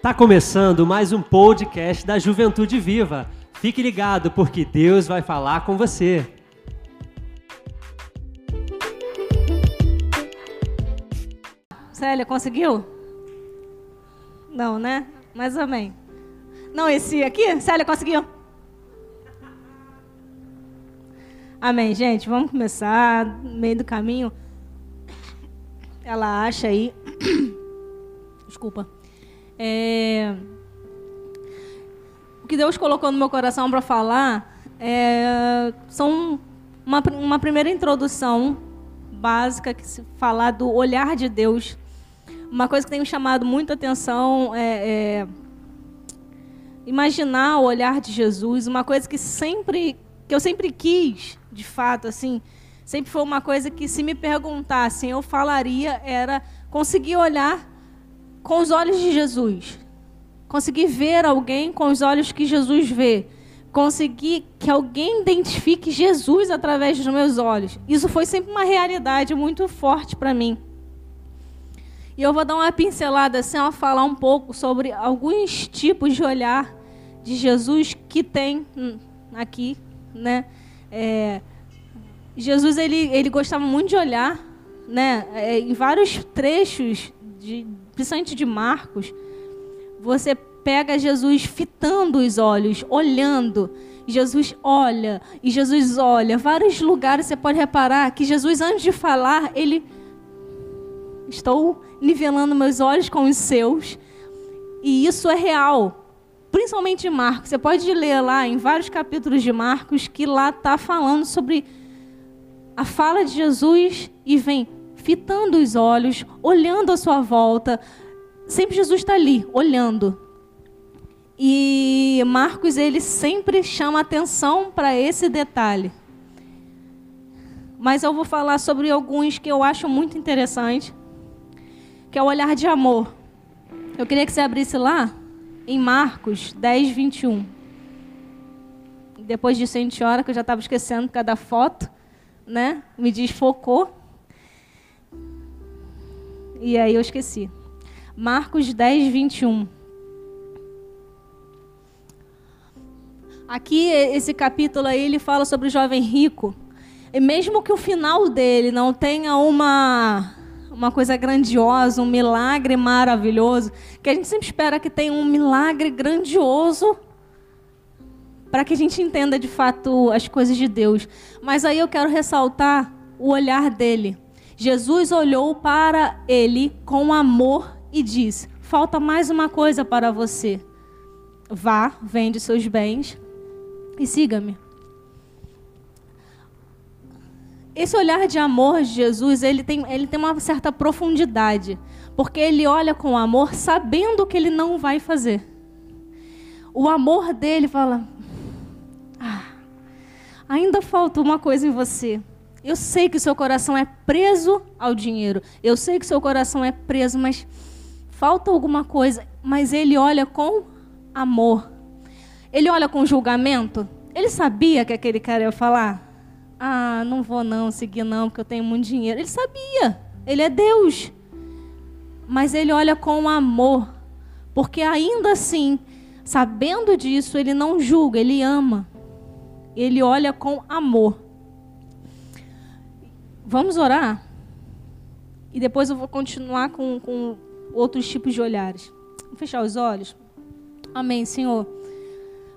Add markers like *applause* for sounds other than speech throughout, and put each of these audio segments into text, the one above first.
Tá começando mais um podcast da Juventude Viva. Fique ligado porque Deus vai falar com você. Célia, conseguiu? Não, né? Mas amém. Não, esse aqui? Célia, conseguiu? Amém, gente. Vamos começar. No meio do caminho. Ela acha aí. *coughs* Desculpa. É... O que Deus colocou no meu coração para falar é... são uma, uma primeira introdução básica que se falar do olhar de Deus. Uma coisa que tem me chamado muita atenção é, é imaginar o olhar de Jesus. Uma coisa que sempre que eu sempre quis, de fato, assim, sempre foi uma coisa que se me perguntassem, eu falaria era conseguir olhar com os olhos de Jesus. Conseguir ver alguém com os olhos que Jesus vê. Conseguir que alguém identifique Jesus através dos meus olhos. Isso foi sempre uma realidade muito forte para mim. E eu vou dar uma pincelada assim, a falar um pouco sobre alguns tipos de olhar de Jesus que tem aqui, né? É, Jesus ele, ele gostava muito de olhar, né? É, em vários trechos de, principalmente de Marcos, você pega Jesus fitando os olhos, olhando. Jesus olha, e Jesus olha. Vários lugares você pode reparar que Jesus, antes de falar, ele. Estou nivelando meus olhos com os seus. E isso é real. Principalmente em Marcos. Você pode ler lá em vários capítulos de Marcos que lá está falando sobre a fala de Jesus e vem fitando os olhos, olhando à sua volta. Sempre Jesus está ali, olhando. E Marcos, ele sempre chama atenção para esse detalhe. Mas eu vou falar sobre alguns que eu acho muito interessante, que é o olhar de amor. Eu queria que você abrisse lá, em Marcos 10, 21. Depois disso a gente ora, que eu já estava esquecendo cada foto, né? Me desfocou. E aí eu esqueci. Marcos 10, 21. Aqui, esse capítulo aí, ele fala sobre o jovem rico. E mesmo que o final dele não tenha uma, uma coisa grandiosa, um milagre maravilhoso, que a gente sempre espera que tenha um milagre grandioso para que a gente entenda de fato as coisas de Deus. Mas aí eu quero ressaltar o olhar dele. Jesus olhou para ele com amor e disse: Falta mais uma coisa para você. Vá, vende seus bens e siga-me. Esse olhar de amor de Jesus, ele tem, ele tem uma certa profundidade, porque ele olha com amor sabendo que ele não vai fazer. O amor dele fala: ah, ainda falta uma coisa em você. Eu sei que o seu coração é preso ao dinheiro. Eu sei que o seu coração é preso, mas falta alguma coisa. Mas ele olha com amor. Ele olha com julgamento. Ele sabia que aquele cara ia falar: Ah, não vou não seguir não, porque eu tenho muito dinheiro. Ele sabia. Ele é Deus. Mas ele olha com amor. Porque ainda assim, sabendo disso, ele não julga, ele ama. Ele olha com amor. Vamos orar? E depois eu vou continuar com, com outros tipos de olhares. Vou fechar os olhos. Amém, Senhor.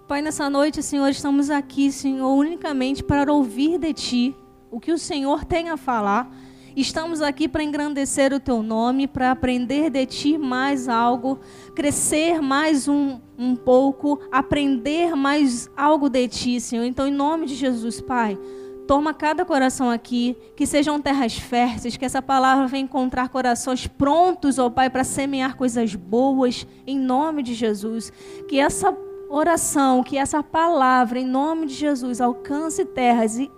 Pai, nessa noite, Senhor, estamos aqui, Senhor, unicamente para ouvir de Ti o que o Senhor tem a falar. Estamos aqui para engrandecer o Teu nome, para aprender de Ti mais algo, crescer mais um, um pouco, aprender mais algo de Ti, Senhor. Então, em nome de Jesus, Pai. Toma cada coração aqui, que sejam terras férteis, que essa palavra venha encontrar corações prontos, ó Pai, para semear coisas boas, em nome de Jesus. Que essa oração, que essa palavra, em nome de Jesus, alcance terras e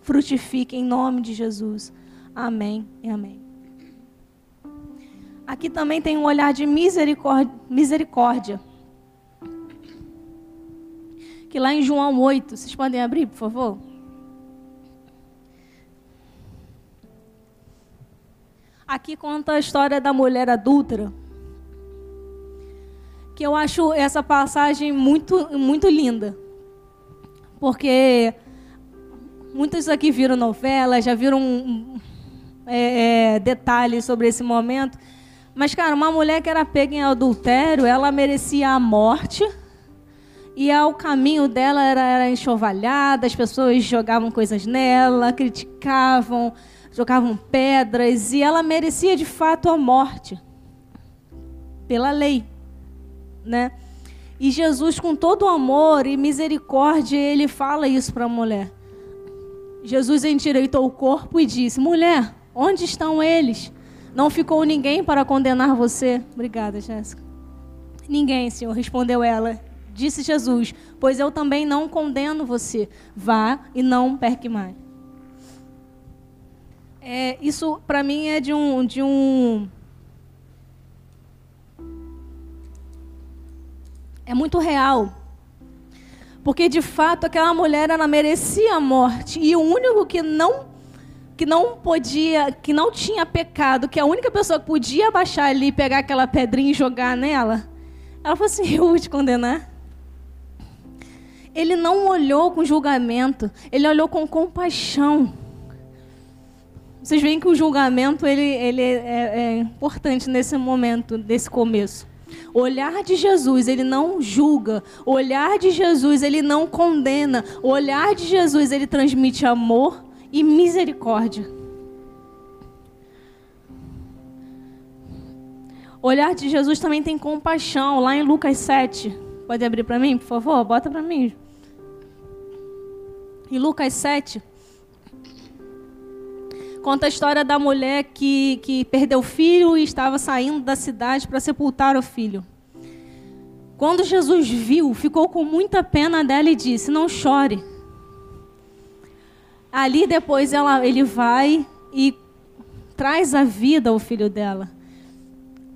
frutifique em nome de Jesus. Amém e amém. Aqui também tem um olhar de misericórdia. misericórdia. Que lá em João 8, vocês podem abrir, por favor? Aqui conta a história da mulher adúltera. que eu acho essa passagem muito, muito linda. Porque muitos aqui viram novela, já viram é, é, detalhes sobre esse momento. Mas, cara, uma mulher que era pega em adultério, ela merecia a morte. E o caminho dela era, era enxovalhada, as pessoas jogavam coisas nela, criticavam, jogavam pedras, e ela merecia de fato a morte pela lei né? E Jesus, com todo amor e misericórdia, ele fala isso para a mulher. Jesus endireitou o corpo e disse: Mulher, onde estão eles? Não ficou ninguém para condenar você? Obrigada, Jéssica. Ninguém, Senhor, respondeu ela. Disse Jesus: Pois eu também não condeno você. Vá e não perque mais. É, isso, para mim, é de um, de um é muito real. Porque de fato aquela mulher ela merecia a morte e o único que não que não podia, que não tinha pecado, que a única pessoa que podia baixar ali, pegar aquela pedrinha e jogar nela, ela falou assim: "Eu vou te condenar". Ele não olhou com julgamento, ele olhou com compaixão. Vocês veem que o julgamento ele, ele é, é importante nesse momento, nesse começo. O olhar de Jesus, ele não julga. O olhar de Jesus, ele não condena. O olhar de Jesus, ele transmite amor e misericórdia. O olhar de Jesus também tem compaixão, lá em Lucas 7. Pode abrir para mim, por favor? Bota para mim. Em Lucas 7, Conta a história da mulher que, que perdeu o filho e estava saindo da cidade para sepultar o filho. Quando Jesus viu, ficou com muita pena dela e disse: Não chore. Ali depois ela, ele vai e traz a vida ao filho dela.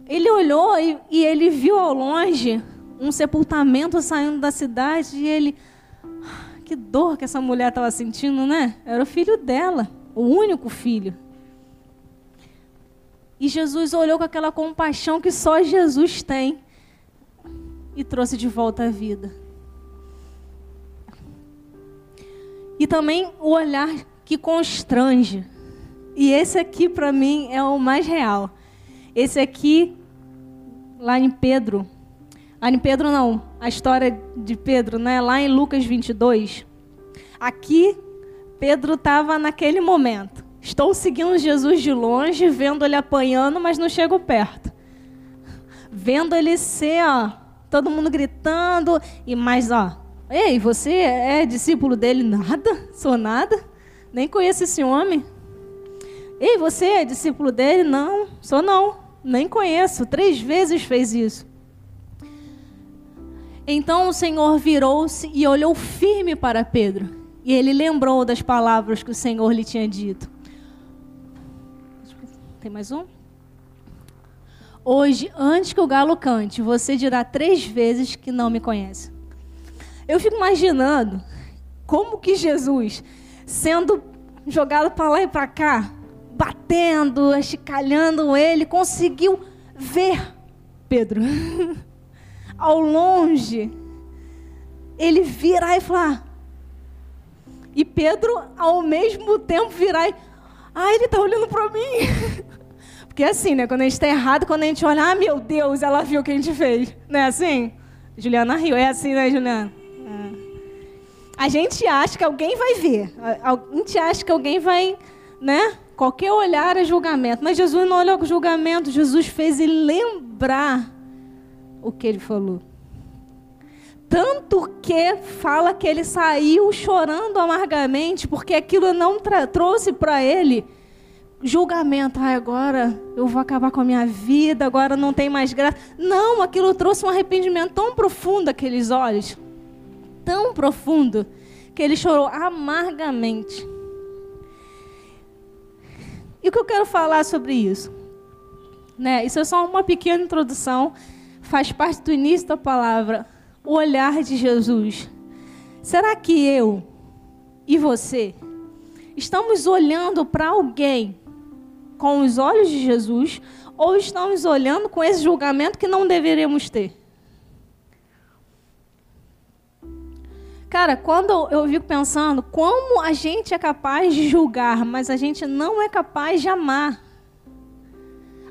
Ele olhou e, e ele viu ao longe um sepultamento saindo da cidade e ele. Ah, que dor que essa mulher estava sentindo, né? Era o filho dela o único filho. E Jesus olhou com aquela compaixão que só Jesus tem e trouxe de volta a vida. E também o olhar que constrange. E esse aqui para mim é o mais real. Esse aqui lá em Pedro, lá em Pedro não, a história de Pedro, né? Lá em Lucas 22. Aqui Pedro estava naquele momento. Estou seguindo Jesus de longe, vendo ele apanhando, mas não chego perto. Vendo ele ser, ó, todo mundo gritando, e mais, ó, ei, você é discípulo dele? Nada, sou nada, nem conheço esse homem. Ei, você é discípulo dele? Não, sou não, nem conheço. Três vezes fez isso. Então o Senhor virou-se e olhou firme para Pedro e ele lembrou das palavras que o Senhor lhe tinha dito. Tem mais um? Hoje, antes que o galo cante, você dirá três vezes que não me conhece. Eu fico imaginando como que Jesus, sendo jogado para lá e para cá, batendo, achicalhando ele, conseguiu ver Pedro. *laughs* Ao longe, ele virar e falar: e Pedro, ao mesmo tempo, virar e. Ah, ele está olhando para mim. *laughs* Porque é assim, né? Quando a gente está errado, quando a gente olha, ah, meu Deus, ela viu o que a gente fez. Não é assim? Juliana riu. É assim, né, Juliana? É. A gente acha que alguém vai ver. A gente acha que alguém vai, né? Qualquer olhar é julgamento. Mas Jesus não olhou com julgamento. Jesus fez ele lembrar o que ele falou. Tanto que fala que ele saiu chorando amargamente, porque aquilo não trouxe para ele julgamento. Ah, agora eu vou acabar com a minha vida, agora não tem mais graça. Não, aquilo trouxe um arrependimento tão profundo aqueles olhos, tão profundo, que ele chorou amargamente. E o que eu quero falar sobre isso? Né? Isso é só uma pequena introdução, faz parte do início da palavra o olhar de Jesus. Será que eu e você estamos olhando para alguém com os olhos de Jesus ou estamos olhando com esse julgamento que não deveríamos ter? Cara, quando eu fico pensando como a gente é capaz de julgar, mas a gente não é capaz de amar.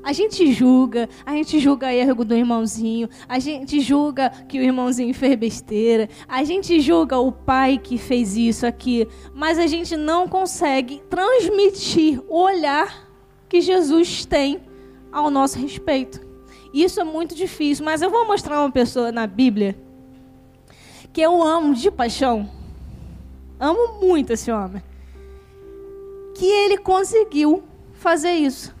A gente julga, a gente julga erro do irmãozinho, a gente julga que o irmãozinho fez besteira, a gente julga o pai que fez isso aqui, mas a gente não consegue transmitir o olhar que Jesus tem ao nosso respeito. Isso é muito difícil, mas eu vou mostrar uma pessoa na Bíblia que eu amo de paixão. Amo muito esse homem. Que ele conseguiu fazer isso.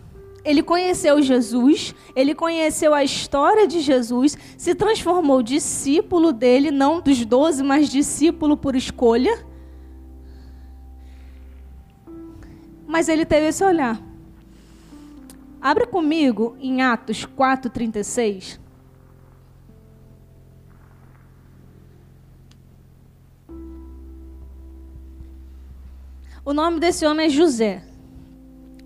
Ele conheceu Jesus, ele conheceu a história de Jesus, se transformou discípulo dele, não dos doze, mas discípulo por escolha. Mas ele teve esse olhar. Abra comigo em Atos 4,36. O nome desse homem é José,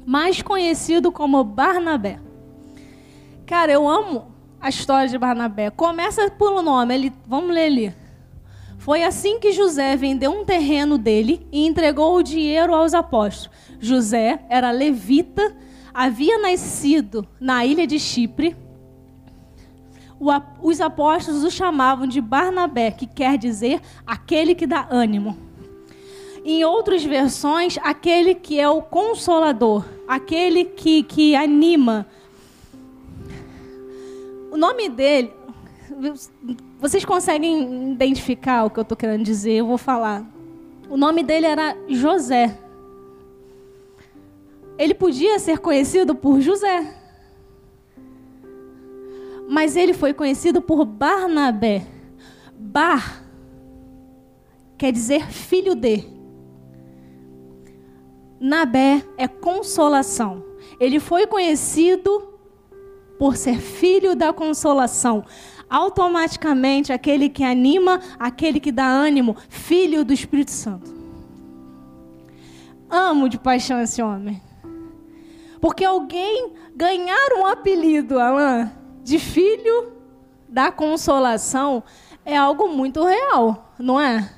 mais conhecido como Barnabé. Cara, eu amo a história de Barnabé. Começa pelo nome, ele, vamos ler ali. Foi assim que José vendeu um terreno dele e entregou o dinheiro aos apóstolos. José era levita, havia nascido na ilha de Chipre. os apóstolos o chamavam de Barnabé, que quer dizer aquele que dá ânimo. Em outras versões, aquele que é o consolador, aquele que, que anima. O nome dele, vocês conseguem identificar o que eu estou querendo dizer? Eu vou falar. O nome dele era José. Ele podia ser conhecido por José. Mas ele foi conhecido por Barnabé. Bar quer dizer filho de. Nabé é consolação. Ele foi conhecido por ser filho da consolação. Automaticamente, aquele que anima, aquele que dá ânimo, filho do Espírito Santo. Amo de paixão esse homem. Porque alguém ganhar um apelido, Alain, de filho da consolação, é algo muito real, não é?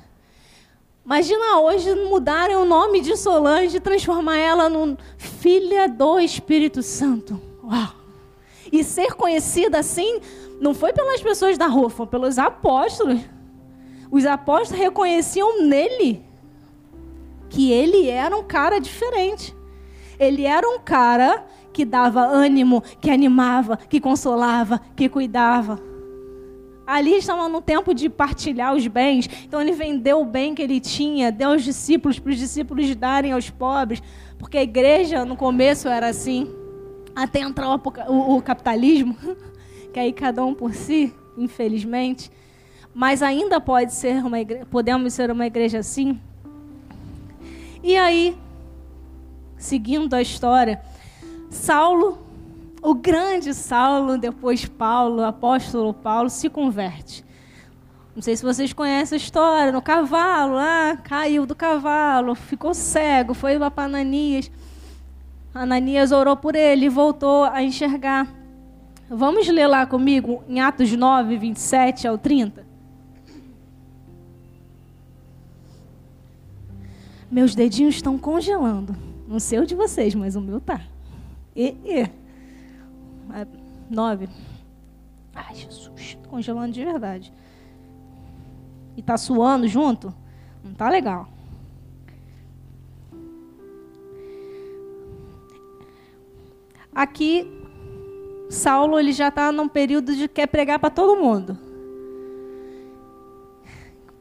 Imagina hoje mudarem o nome de Solange e transformar ela num filha do Espírito Santo. Uau! E ser conhecida assim não foi pelas pessoas da rua, foi pelos apóstolos. Os apóstolos reconheciam nele que ele era um cara diferente. Ele era um cara que dava ânimo, que animava, que consolava, que cuidava. Ali estavam no tempo de partilhar os bens. Então ele vendeu o bem que ele tinha, deu aos discípulos, para os discípulos darem aos pobres. Porque a igreja no começo era assim. Até entrar o, o, o capitalismo, *laughs* que aí cada um por si, infelizmente. Mas ainda pode ser uma igreja, podemos ser uma igreja assim. E aí, seguindo a história, Saulo o grande Saulo, depois Paulo, apóstolo Paulo, se converte. Não sei se vocês conhecem a história, no cavalo, ah, caiu do cavalo, ficou cego, foi lá para Ananias. Ananias orou por ele e voltou a enxergar. Vamos ler lá comigo em Atos 9, 27 ao 30. Meus dedinhos estão congelando. Não sei o de vocês, mas o meu tá. E, e. É, nove. Ai, Jesus, tô congelando de verdade. E tá suando junto? Não tá legal. Aqui, Saulo ele já está num período de quer pregar para todo mundo.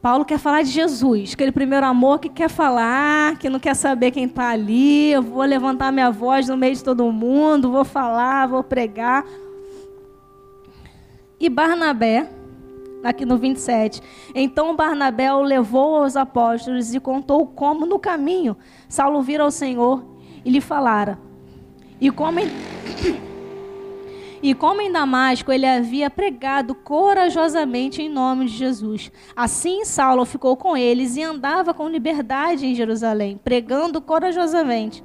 Paulo quer falar de Jesus, aquele primeiro amor que quer falar, que não quer saber quem está ali. Eu vou levantar minha voz no meio de todo mundo, vou falar, vou pregar. E Barnabé, aqui no 27. Então Barnabé o levou aos apóstolos e contou como no caminho Saulo vira ao Senhor e lhe falara. E como. *coughs* E como em Damasco ele havia pregado corajosamente em nome de Jesus. Assim Saulo ficou com eles e andava com liberdade em Jerusalém, pregando corajosamente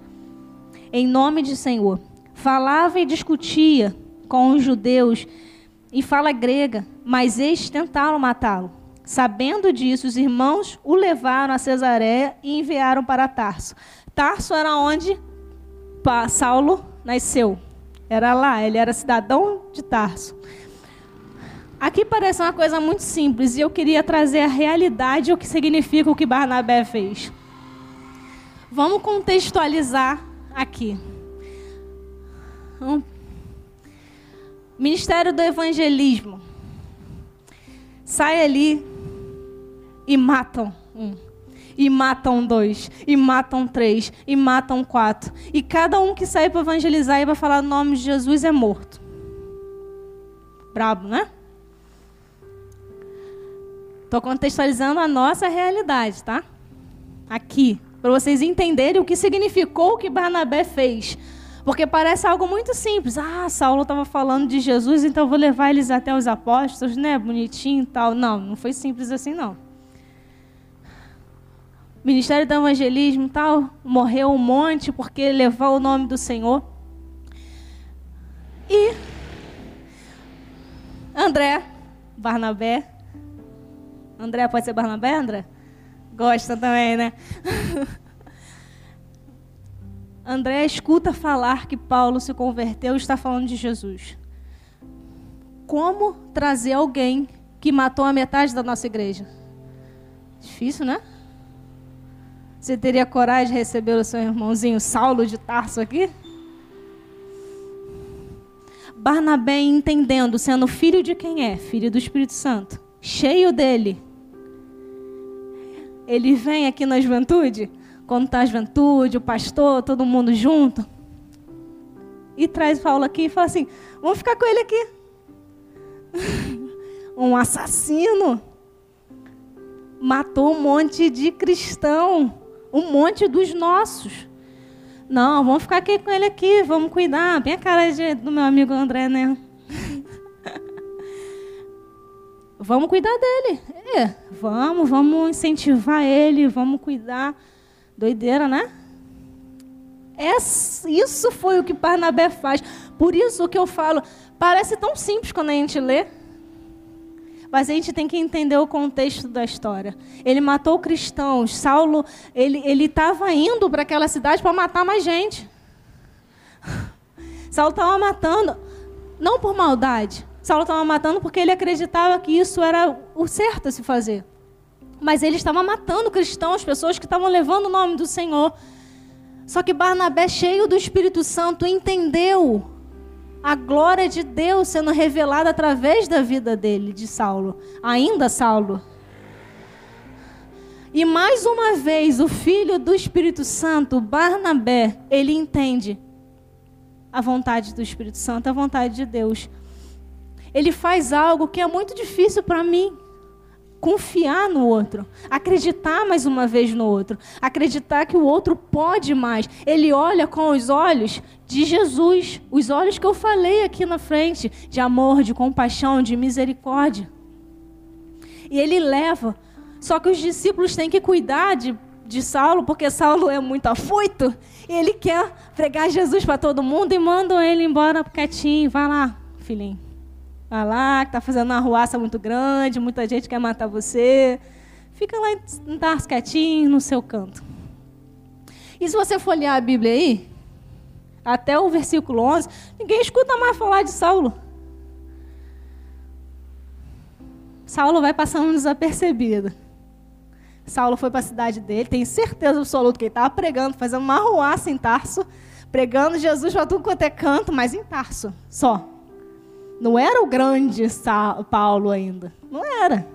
em nome de Senhor. Falava e discutia com os judeus em fala grega, mas estes tentaram matá-lo. Sabendo disso, os irmãos o levaram a Cesareia e enviaram para Tarso. Tarso era onde Saulo nasceu. Era lá, ele era cidadão de Tarso. Aqui parece uma coisa muito simples e eu queria trazer a realidade o que significa o que Barnabé fez. Vamos contextualizar aqui. Ministério do Evangelismo. Sai ali e matam um, e matam dois, e matam três, e matam quatro. E cada um que sai para evangelizar e para falar o nome de Jesus é morto. Brabo, né? Estou contextualizando a nossa realidade, tá? Aqui, para vocês entenderem o que significou o que Barnabé fez. Porque parece algo muito simples. Ah, Saulo estava falando de Jesus, então vou levar eles até os apóstolos, né? Bonitinho e tal. Não, não foi simples assim, não. Ministério do Evangelismo tal, morreu um monte porque levou o nome do Senhor. E André, Barnabé. André pode ser Barnabé, André? Gosta também, né? *laughs* André escuta falar que Paulo se converteu e está falando de Jesus. Como trazer alguém que matou a metade da nossa igreja? Difícil, né? Você teria coragem de receber o seu irmãozinho Saulo de Tarso aqui? Barnabé entendendo, sendo filho de quem é? Filho do Espírito Santo. Cheio dele. Ele vem aqui na juventude, quando está a juventude, o pastor, todo mundo junto. E traz Paulo aqui e fala assim: vamos ficar com ele aqui. *laughs* um assassino matou um monte de cristão um monte dos nossos. Não, vamos ficar aqui com ele aqui, vamos cuidar. Bem a cara de, do meu amigo André, né? *laughs* vamos cuidar dele. É, vamos, vamos incentivar ele, vamos cuidar. Doideira, né? É, isso foi o que Barnabé faz. Por isso que eu falo, parece tão simples quando a gente lê. Mas a gente tem que entender o contexto da história. Ele matou cristãos. Saulo, ele estava indo para aquela cidade para matar mais gente. *laughs* Saulo estava matando, não por maldade. Saulo estava matando porque ele acreditava que isso era o certo a se fazer. Mas ele estava matando cristãos, pessoas que estavam levando o nome do Senhor. Só que Barnabé, cheio do Espírito Santo, entendeu a glória de Deus sendo revelada através da vida dele, de Saulo, ainda Saulo. E mais uma vez, o filho do Espírito Santo, Barnabé, ele entende a vontade do Espírito Santo, a vontade de Deus. Ele faz algo que é muito difícil para mim confiar no outro, acreditar mais uma vez no outro, acreditar que o outro pode mais. Ele olha com os olhos de Jesus, os olhos que eu falei aqui na frente, de amor, de compaixão, de misericórdia. E ele leva. Só que os discípulos têm que cuidar de, de Saulo, porque Saulo é muito afoito, e ele quer pregar Jesus para todo mundo e mandam ele embora quietinho. Vai lá, filhinho. Vai lá, que está fazendo uma ruaça muito grande, muita gente quer matar você. Fica lá em Tarso quietinho, no seu canto. E se você folhear a Bíblia aí, até o versículo 11, ninguém escuta mais falar de Saulo. Saulo vai passando desapercebido. Saulo foi para a cidade dele, tenho certeza absoluta que ele estava pregando, fazendo uma ruaça em Tarso, pregando Jesus para tudo quanto é canto, mas em Tarso, só. Não era o grande Paulo ainda. Não era.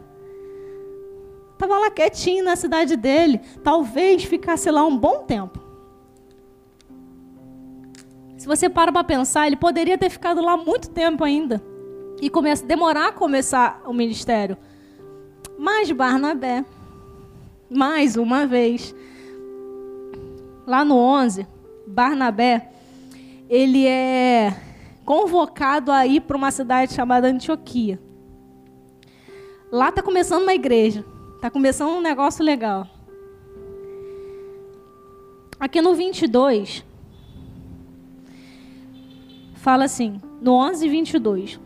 Estava lá quietinho na cidade dele. Talvez ficasse lá um bom tempo. Se você para para pensar, ele poderia ter ficado lá muito tempo ainda. E começa, demorar a começar o ministério. Mas Barnabé, mais uma vez, lá no 11, Barnabé, ele é convocado a ir para uma cidade chamada Antioquia. Lá está começando uma igreja. Está começando um negócio legal. Aqui no 22, fala assim, no 11 22.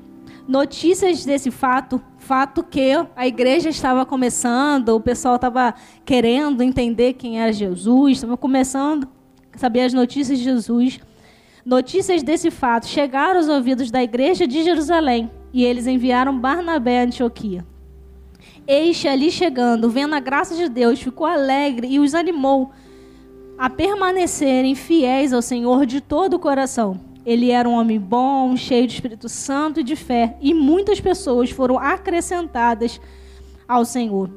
notícias desse fato, fato que a igreja estava começando, o pessoal estava querendo entender quem era Jesus, estava começando a saber as notícias de Jesus. Notícias desse fato chegaram aos ouvidos da igreja de Jerusalém e eles enviaram Barnabé a Antioquia. Este ali chegando, vendo a graça de Deus, ficou alegre e os animou a permanecerem fiéis ao Senhor de todo o coração. Ele era um homem bom, cheio de Espírito Santo e de fé, e muitas pessoas foram acrescentadas ao Senhor.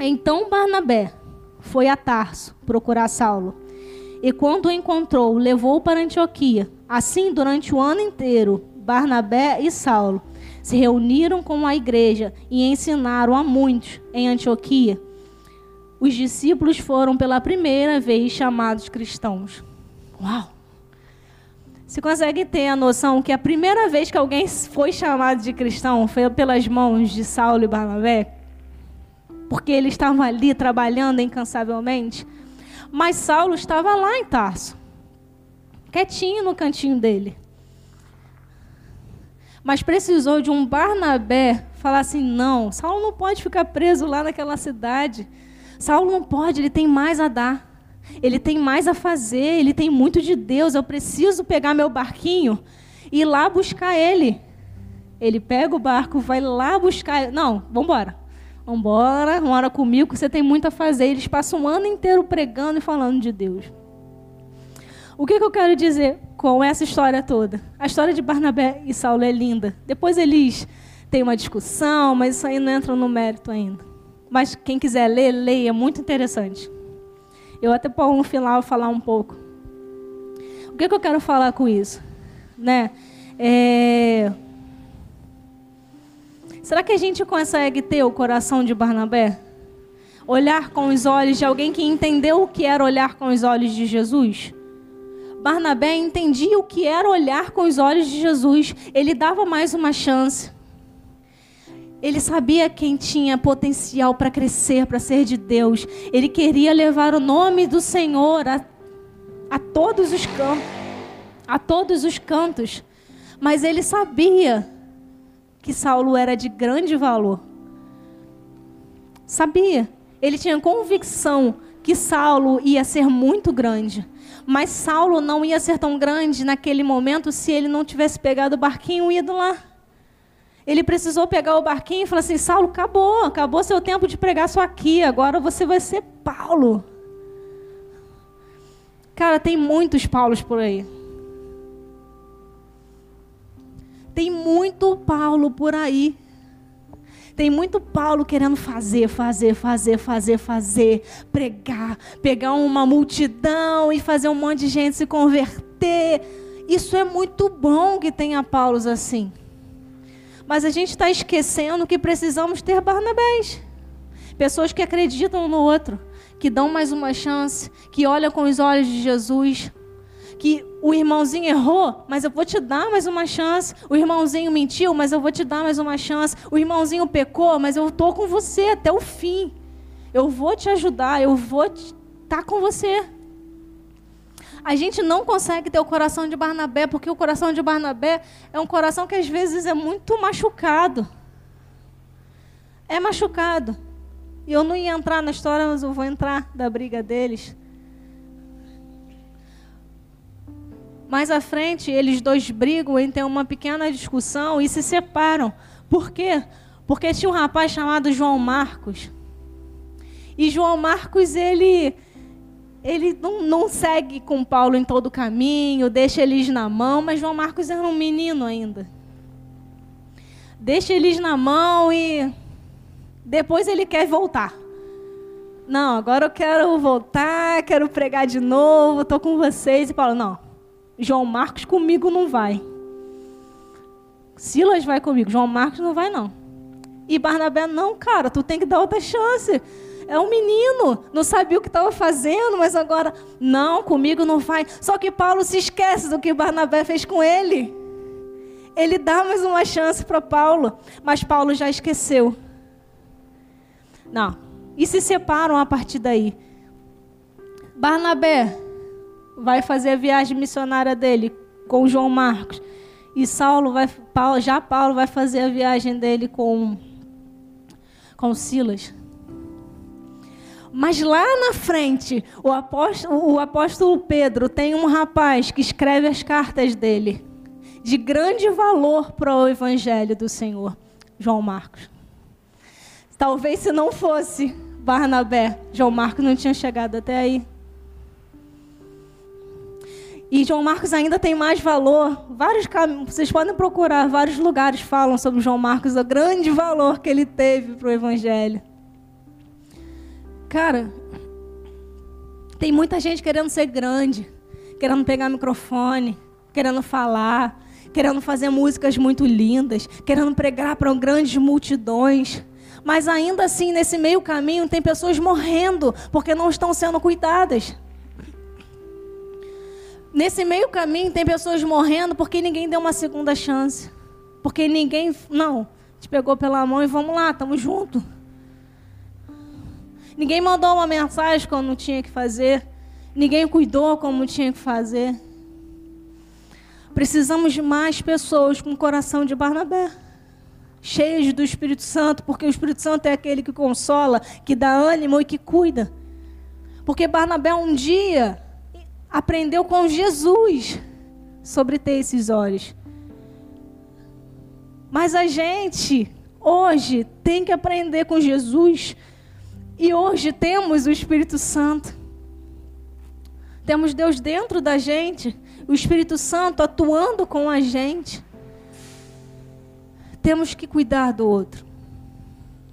Então Barnabé foi a Tarso procurar Saulo. E quando o encontrou, levou para Antioquia. Assim, durante o ano inteiro, Barnabé e Saulo se reuniram com a igreja e ensinaram a muitos em Antioquia. Os discípulos foram pela primeira vez chamados cristãos. Uau! Você consegue ter a noção que a primeira vez que alguém foi chamado de cristão foi pelas mãos de Saulo e Barnabé? Porque eles estavam ali trabalhando incansavelmente. Mas Saulo estava lá em Tarso, quietinho no cantinho dele mas precisou de um Barnabé falar assim: não, Saulo não pode ficar preso lá naquela cidade. Saulo não pode, ele tem mais a dar. Ele tem mais a fazer, ele tem muito de Deus. Eu preciso pegar meu barquinho e ir lá buscar ele. Ele pega o barco, vai lá buscar. Não, vamos embora. Vamos embora, mora comigo, você tem muito a fazer. Eles passam um ano inteiro pregando e falando de Deus. O que, que eu quero dizer com essa história toda? A história de Barnabé e Saulo é linda. Depois eles têm uma discussão, mas isso aí não entra no mérito ainda. Mas quem quiser ler, leia, é muito interessante. Eu até para no final falar um pouco. O que, que eu quero falar com isso? Né? É... Será que a gente consegue ter o coração de Barnabé? Olhar com os olhos de alguém que entendeu o que era olhar com os olhos de Jesus? Barnabé entendia o que era olhar com os olhos de Jesus. Ele dava mais uma chance. Ele sabia quem tinha potencial para crescer, para ser de Deus. Ele queria levar o nome do Senhor a, a todos os campos, a todos os cantos. Mas ele sabia que Saulo era de grande valor. Sabia. Ele tinha convicção que Saulo ia ser muito grande. Mas Saulo não ia ser tão grande naquele momento se ele não tivesse pegado o barquinho e ido lá. Ele precisou pegar o barquinho e falar assim: Saulo, acabou, acabou seu tempo de pregar só aqui, agora você vai ser Paulo. Cara, tem muitos Paulos por aí. Tem muito Paulo por aí. Tem muito Paulo querendo fazer, fazer, fazer, fazer, fazer, pregar, pegar uma multidão e fazer um monte de gente se converter. Isso é muito bom que tenha Paulos assim. Mas a gente está esquecendo que precisamos ter Barnabés. Pessoas que acreditam no outro, que dão mais uma chance, que olham com os olhos de Jesus, que o irmãozinho errou, mas eu vou te dar mais uma chance. O irmãozinho mentiu, mas eu vou te dar mais uma chance. O irmãozinho pecou, mas eu estou com você até o fim. Eu vou te ajudar, eu vou estar tá com você. A gente não consegue ter o coração de Barnabé, porque o coração de Barnabé é um coração que às vezes é muito machucado. É machucado. E eu não ia entrar na história, mas eu vou entrar da briga deles. Mais à frente, eles dois brigam e tem uma pequena discussão e se separam. Por quê? Porque tinha um rapaz chamado João Marcos. E João Marcos, ele ele não, não segue com Paulo em todo o caminho, deixa eles na mão, mas João Marcos era um menino ainda. Deixa eles na mão e depois ele quer voltar. Não, agora eu quero voltar, quero pregar de novo, estou com vocês. E Paulo, não, João Marcos comigo não vai. Silas vai comigo, João Marcos não vai não. E Barnabé, não, cara, tu tem que dar outra chance. É um menino, não sabia o que estava fazendo, mas agora, não, comigo não vai. Só que Paulo se esquece do que Barnabé fez com ele. Ele dá mais uma chance para Paulo, mas Paulo já esqueceu. Não. E se separam a partir daí. Barnabé vai fazer a viagem missionária dele com João Marcos. E Saulo vai, já Paulo vai fazer a viagem dele com, com Silas. Mas lá na frente, o apóstolo, o apóstolo Pedro tem um rapaz que escreve as cartas dele, de grande valor para o evangelho do Senhor, João Marcos. Talvez se não fosse Barnabé, João Marcos não tinha chegado até aí. E João Marcos ainda tem mais valor. Vários vocês podem procurar, vários lugares falam sobre João Marcos, o grande valor que ele teve para o Evangelho. Cara, tem muita gente querendo ser grande, querendo pegar microfone, querendo falar, querendo fazer músicas muito lindas, querendo pregar para grandes multidões. Mas ainda assim, nesse meio caminho, tem pessoas morrendo porque não estão sendo cuidadas. Nesse meio caminho tem pessoas morrendo porque ninguém deu uma segunda chance. Porque ninguém, não, te pegou pela mão e vamos lá, estamos juntos. Ninguém mandou uma mensagem como tinha que fazer. Ninguém cuidou como tinha que fazer. Precisamos de mais pessoas com o coração de Barnabé. Cheias do Espírito Santo, porque o Espírito Santo é aquele que consola, que dá ânimo e que cuida. Porque Barnabé um dia aprendeu com Jesus sobre ter esses olhos. Mas a gente hoje tem que aprender com Jesus. E hoje temos o Espírito Santo. Temos Deus dentro da gente, o Espírito Santo atuando com a gente. Temos que cuidar do outro.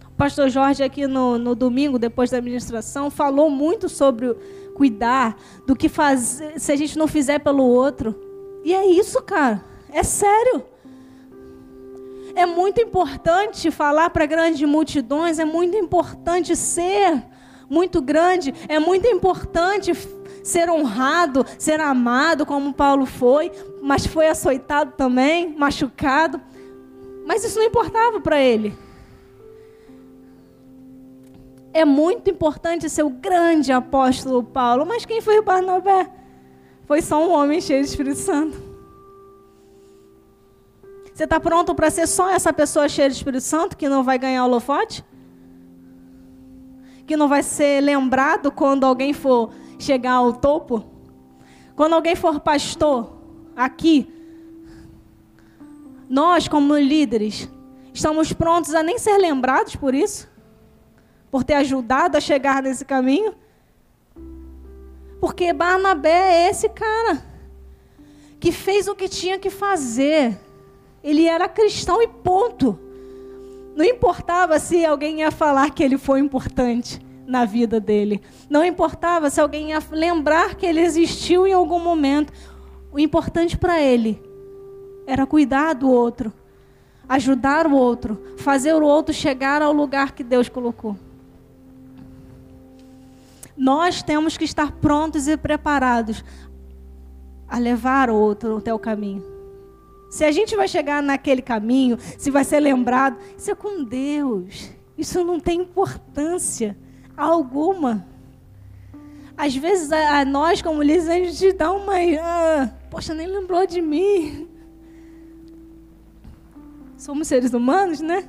O pastor Jorge, aqui no, no domingo, depois da administração, falou muito sobre cuidar, do que fazer se a gente não fizer pelo outro. E é isso, cara. É sério. É muito importante falar para grandes multidões, é muito importante ser muito grande, é muito importante ser honrado, ser amado, como Paulo foi, mas foi açoitado também, machucado. Mas isso não importava para ele. É muito importante ser o grande apóstolo Paulo, mas quem foi o Barnabé? Foi só um homem cheio de Espírito Santo. Você está pronto para ser só essa pessoa cheia de Espírito Santo que não vai ganhar holofote? Que não vai ser lembrado quando alguém for chegar ao topo? Quando alguém for pastor aqui, nós, como líderes, estamos prontos a nem ser lembrados por isso? Por ter ajudado a chegar nesse caminho. Porque Barnabé é esse cara que fez o que tinha que fazer. Ele era cristão e ponto. Não importava se alguém ia falar que ele foi importante na vida dele. Não importava se alguém ia lembrar que ele existiu em algum momento. O importante para ele era cuidar do outro, ajudar o outro, fazer o outro chegar ao lugar que Deus colocou. Nós temos que estar prontos e preparados a levar o outro até o caminho. Se a gente vai chegar naquele caminho, se vai ser lembrado, isso é com Deus. Isso não tem importância alguma. Às vezes a, a nós, como líderes, a gente dá uma. Ah, poxa, nem lembrou de mim. Somos seres humanos, né?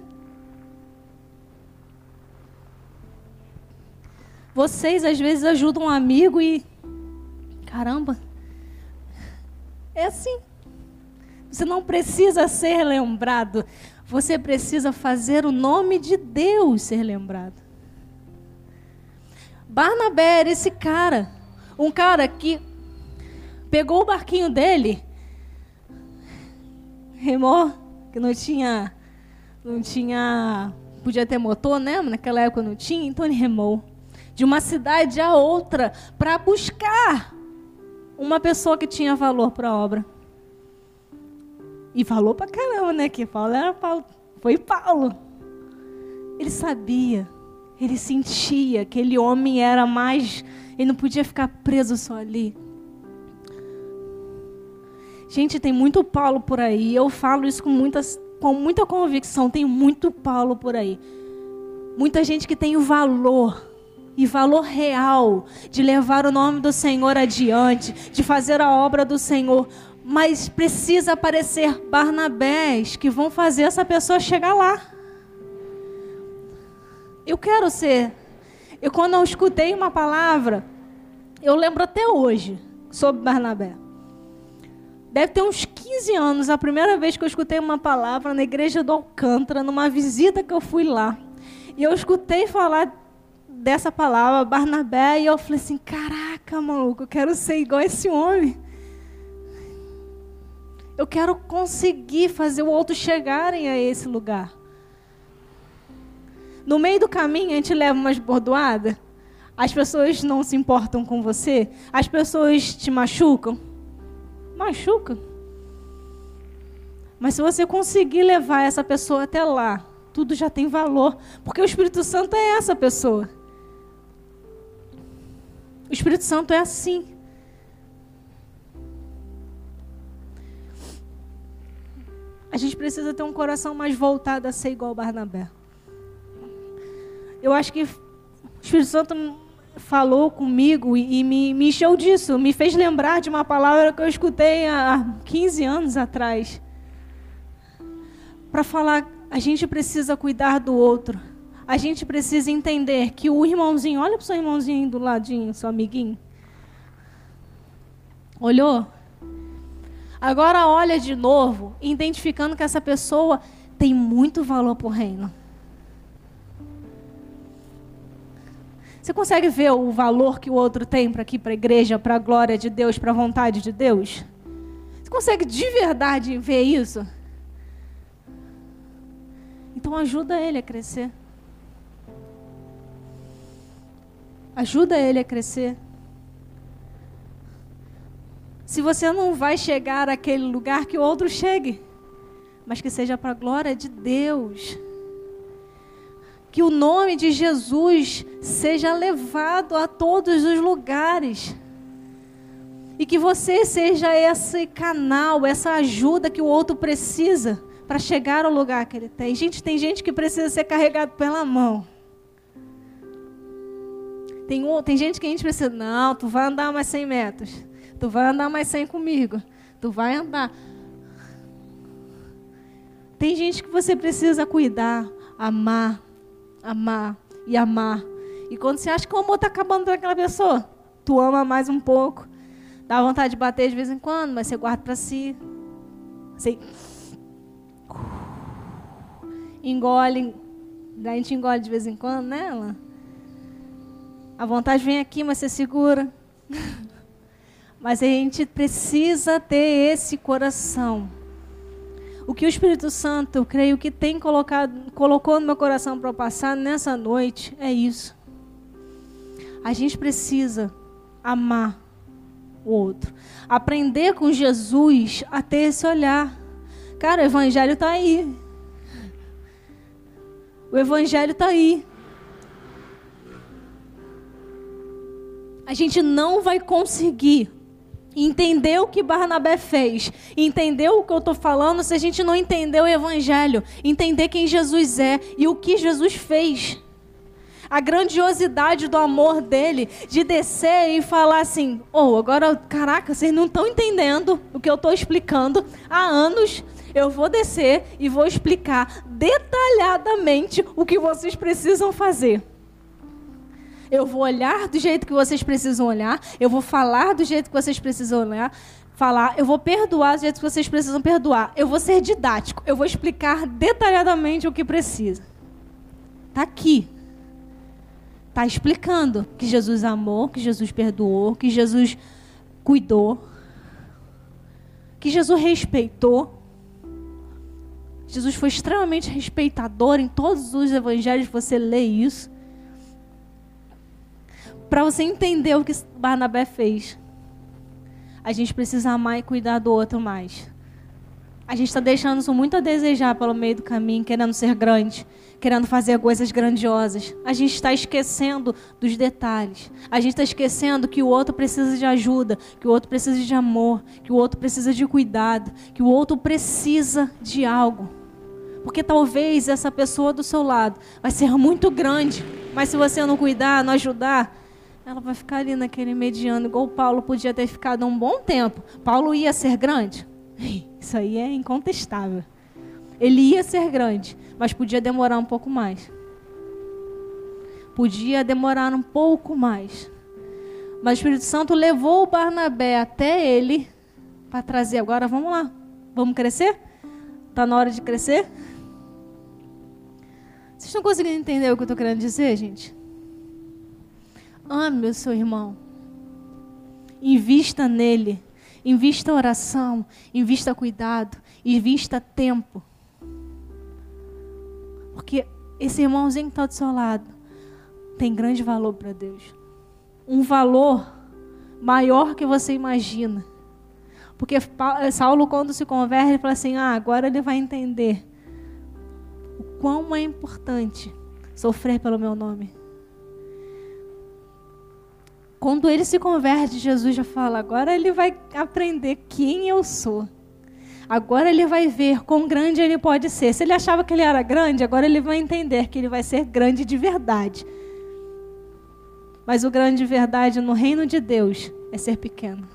Vocês às vezes ajudam um amigo e. Caramba! É assim. Você não precisa ser lembrado. Você precisa fazer o nome de Deus ser lembrado. Barnabé era esse cara. Um cara que pegou o barquinho dele, remou, que não tinha. Não tinha. Podia ter motor, né? Naquela época não tinha, então ele remou de uma cidade a outra para buscar uma pessoa que tinha valor para a obra. E falou para caramba, né? Que Paulo era Paulo. Foi Paulo. Ele sabia, ele sentia que aquele homem era mais. Ele não podia ficar preso só ali. Gente, tem muito Paulo por aí. Eu falo isso com, muitas, com muita convicção. Tem muito Paulo por aí. Muita gente que tem o valor e valor real de levar o nome do Senhor adiante, de fazer a obra do Senhor. Mas precisa aparecer Barnabés que vão fazer essa pessoa chegar lá. Eu quero ser. Eu quando eu escutei uma palavra, eu lembro até hoje sobre Barnabé. Deve ter uns 15 anos, a primeira vez que eu escutei uma palavra na igreja do Alcântara, numa visita que eu fui lá. E eu escutei falar dessa palavra, Barnabé, e eu falei assim: caraca, maluco, eu quero ser igual esse homem. Eu quero conseguir fazer o outro chegarem a esse lugar. No meio do caminho, a gente leva umas bordoadas. As pessoas não se importam com você. As pessoas te machucam. Machucam. Mas se você conseguir levar essa pessoa até lá, tudo já tem valor. Porque o Espírito Santo é essa pessoa. O Espírito Santo é assim. A gente precisa ter um coração mais voltado a ser igual Barnabé. Eu acho que o Espírito Santo falou comigo e, me, me encheu disso, me fez lembrar de uma palavra que eu escutei há 15 anos atrás. Para falar, a gente precisa cuidar do outro. A gente precisa entender que o irmãozinho, olha para o seu irmãozinho do ladinho, seu amiguinho. Olhou? Agora olha de novo, identificando que essa pessoa tem muito valor para o reino. Você consegue ver o valor que o outro tem para aqui, para a igreja, para a glória de Deus, para a vontade de Deus? Você consegue de verdade ver isso? Então ajuda ele a crescer. Ajuda ele a crescer. Se você não vai chegar àquele lugar, que o outro chegue, mas que seja para a glória de Deus que o nome de Jesus seja levado a todos os lugares. E que você seja esse canal, essa ajuda que o outro precisa para chegar ao lugar que ele tem. Gente, tem gente que precisa ser carregado pela mão. Tem, tem gente que a gente precisa, não, tu vai andar mais 100 metros. Tu vai andar mais 100 comigo. Tu vai andar. Tem gente que você precisa cuidar, amar, amar e amar. E quando você acha que o amor está acabando para aquela pessoa, tu ama mais um pouco. Dá vontade de bater de vez em quando, mas você guarda para si. Você engole, a gente engole de vez em quando, né, Ela? A vontade vem aqui, mas você segura. mas a gente precisa ter esse coração o que o Espírito Santo, eu creio que tem colocado, colocou no meu coração para passar nessa noite é isso. A gente precisa amar o outro, aprender com Jesus a ter esse olhar. Cara, o evangelho está aí. O evangelho está aí. A gente não vai conseguir entender o que Barnabé fez, entender o que eu estou falando, se a gente não entender o Evangelho, entender quem Jesus é e o que Jesus fez. A grandiosidade do amor dele, de descer e falar assim: oh, agora, caraca, vocês não estão entendendo o que eu estou explicando há anos. Eu vou descer e vou explicar detalhadamente o que vocês precisam fazer. Eu vou olhar do jeito que vocês precisam olhar. Eu vou falar do jeito que vocês precisam olhar. Falar, eu vou perdoar do jeito que vocês precisam perdoar. Eu vou ser didático. Eu vou explicar detalhadamente o que precisa. Está aqui. Está explicando que Jesus amou, que Jesus perdoou, que Jesus cuidou, que Jesus respeitou. Jesus foi extremamente respeitador em todos os evangelhos, você lê isso para você entender o que Barnabé fez, a gente precisa amar e cuidar do outro mais. A gente está deixando isso muito a desejar pelo meio do caminho, querendo ser grande, querendo fazer coisas grandiosas. A gente está esquecendo dos detalhes. A gente está esquecendo que o outro precisa de ajuda, que o outro precisa de amor, que o outro precisa de cuidado, que o outro precisa de algo. Porque talvez essa pessoa do seu lado vai ser muito grande, mas se você não cuidar, não ajudar, ela vai ficar ali naquele mediano, igual Paulo podia ter ficado um bom tempo. Paulo ia ser grande? Isso aí é incontestável. Ele ia ser grande, mas podia demorar um pouco mais. Podia demorar um pouco mais. Mas o Espírito Santo levou o Barnabé até ele para trazer. Agora vamos lá. Vamos crescer? Está na hora de crescer? Vocês estão conseguindo entender o que eu estou querendo dizer, gente? Ame o seu irmão. Invista nele. Invista oração. Invista cuidado. Invista tempo. Porque esse irmãozinho que está do seu lado tem grande valor para Deus. Um valor maior que você imagina. Porque Saulo, quando se converte, ele fala assim: ah, agora ele vai entender o quão é importante sofrer pelo meu nome. Quando ele se converte, Jesus já fala: agora ele vai aprender quem eu sou. Agora ele vai ver quão grande ele pode ser. Se ele achava que ele era grande, agora ele vai entender que ele vai ser grande de verdade. Mas o grande de verdade no reino de Deus é ser pequeno.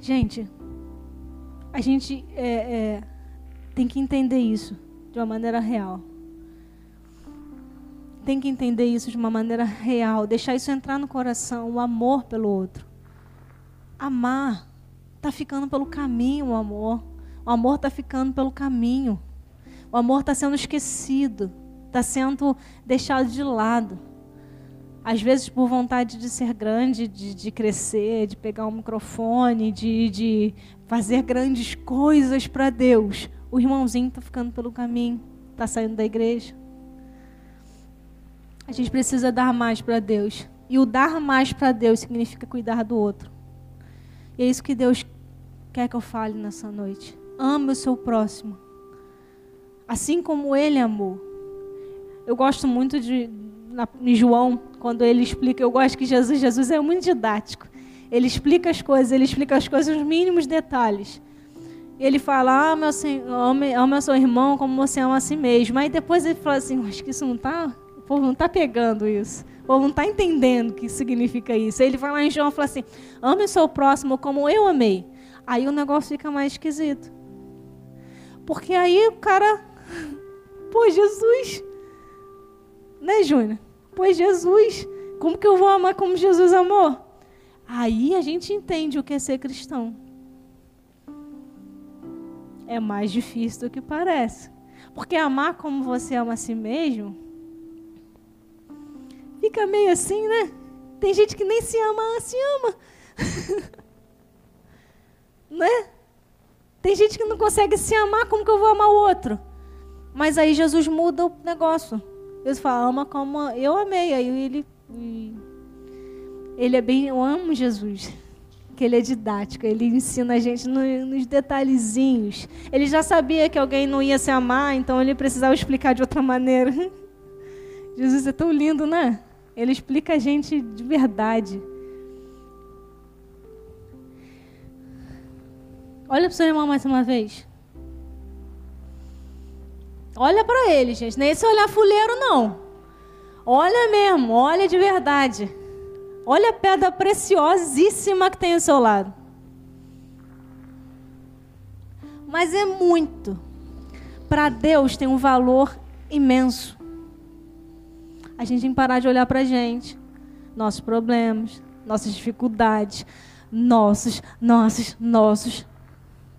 Gente, a gente é, é, tem que entender isso de uma maneira real tem que entender isso de uma maneira real, deixar isso entrar no coração, o amor pelo outro. Amar está ficando pelo caminho, o amor. O amor está ficando pelo caminho. O amor está sendo esquecido, está sendo deixado de lado. Às vezes por vontade de ser grande, de, de crescer, de pegar um microfone, de, de fazer grandes coisas para Deus. O irmãozinho está ficando pelo caminho, está saindo da igreja. A gente precisa dar mais para Deus. E o dar mais para Deus significa cuidar do outro. E é isso que Deus quer que eu fale nessa noite. Ame o seu próximo. Assim como ele amou. Eu gosto muito de em João, quando ele explica, eu gosto que Jesus, Jesus é muito didático. Ele explica as coisas, ele explica as coisas nos mínimos detalhes. Ele fala, ah, meu, ame o seu irmão como você ama a si mesmo. Aí depois ele fala assim, acho que isso não está povo não está pegando isso. O povo não está entendendo o que significa isso. Aí ele vai lá em João e fala assim: ame o seu próximo como eu amei. Aí o negócio fica mais esquisito. Porque aí o cara. *laughs* Pô, Jesus. Né, Júnior? Pois Jesus. Como que eu vou amar como Jesus amou? Aí a gente entende o que é ser cristão. É mais difícil do que parece. Porque amar como você ama a si mesmo fica meio assim, né? Tem gente que nem se ama, se ama. *laughs* né? Tem gente que não consegue se amar, como que eu vou amar o outro? Mas aí Jesus muda o negócio. Deus fala, ama como eu amei. Aí ele. Ele é bem. Eu amo Jesus. Que ele é didático, ele ensina a gente nos detalhezinhos. Ele já sabia que alguém não ia se amar, então ele precisava explicar de outra maneira. *laughs* Jesus é tão lindo, né? Ele explica a gente de verdade. Olha para o seu irmão mais uma vez. Olha para ele, gente. Não é esse olhar fuleiro, não. Olha mesmo, olha de verdade. Olha a pedra preciosíssima que tem ao seu lado. Mas é muito. Para Deus tem um valor imenso a gente tem que parar de olhar para a gente, nossos problemas, nossas dificuldades, nossos, nossos, nossos.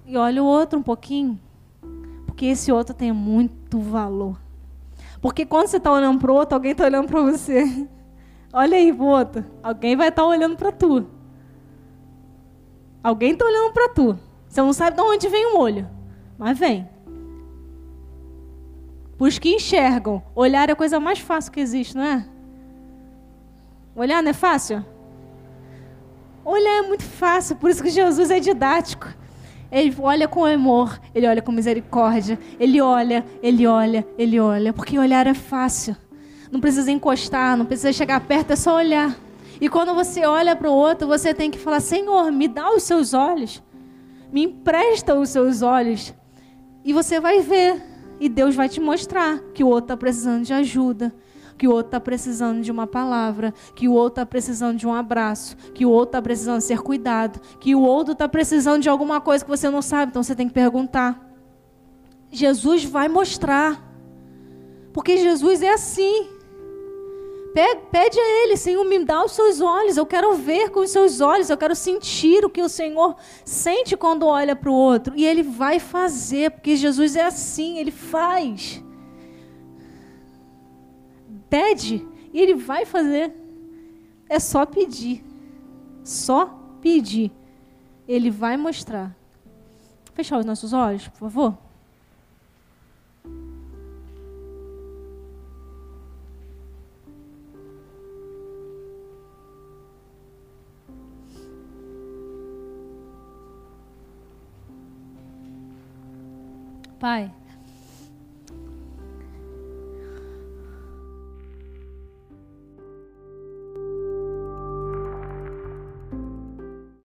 E olha o outro um pouquinho, porque esse outro tem muito valor. Porque quando você está olhando para o outro, alguém está olhando para você. *laughs* Olha aí pro outro, alguém vai estar tá olhando para tu. Alguém está olhando para tu. Você não sabe de onde vem o olho, mas vem. Os que enxergam, olhar é a coisa mais fácil que existe, não é? Olhar não é fácil? Olhar é muito fácil, por isso que Jesus é didático. Ele olha com amor, ele olha com misericórdia, ele olha, ele olha, ele olha, porque olhar é fácil. Não precisa encostar, não precisa chegar perto, é só olhar. E quando você olha para o outro, você tem que falar: Senhor, me dá os seus olhos, me empresta os seus olhos, e você vai ver E Deus vai te mostrar que o outro está precisando de ajuda, que o outro está precisando de uma palavra, que o outro está precisando de um abraço, que o outro está precisando ser cuidado, que o outro está precisando de alguma coisa que você não sabe, então você tem que perguntar. Jesus vai mostrar. Porque Jesus é assim. Pede a Ele, Senhor, me dá os seus olhos. Eu quero ver com os seus olhos. Eu quero sentir o que o Senhor sente quando olha para o outro. E Ele vai fazer, porque Jesus é assim, Ele faz. Pede e Ele vai fazer. É só pedir. Só pedir. Ele vai mostrar. Fechar os nossos olhos, por favor. Pai,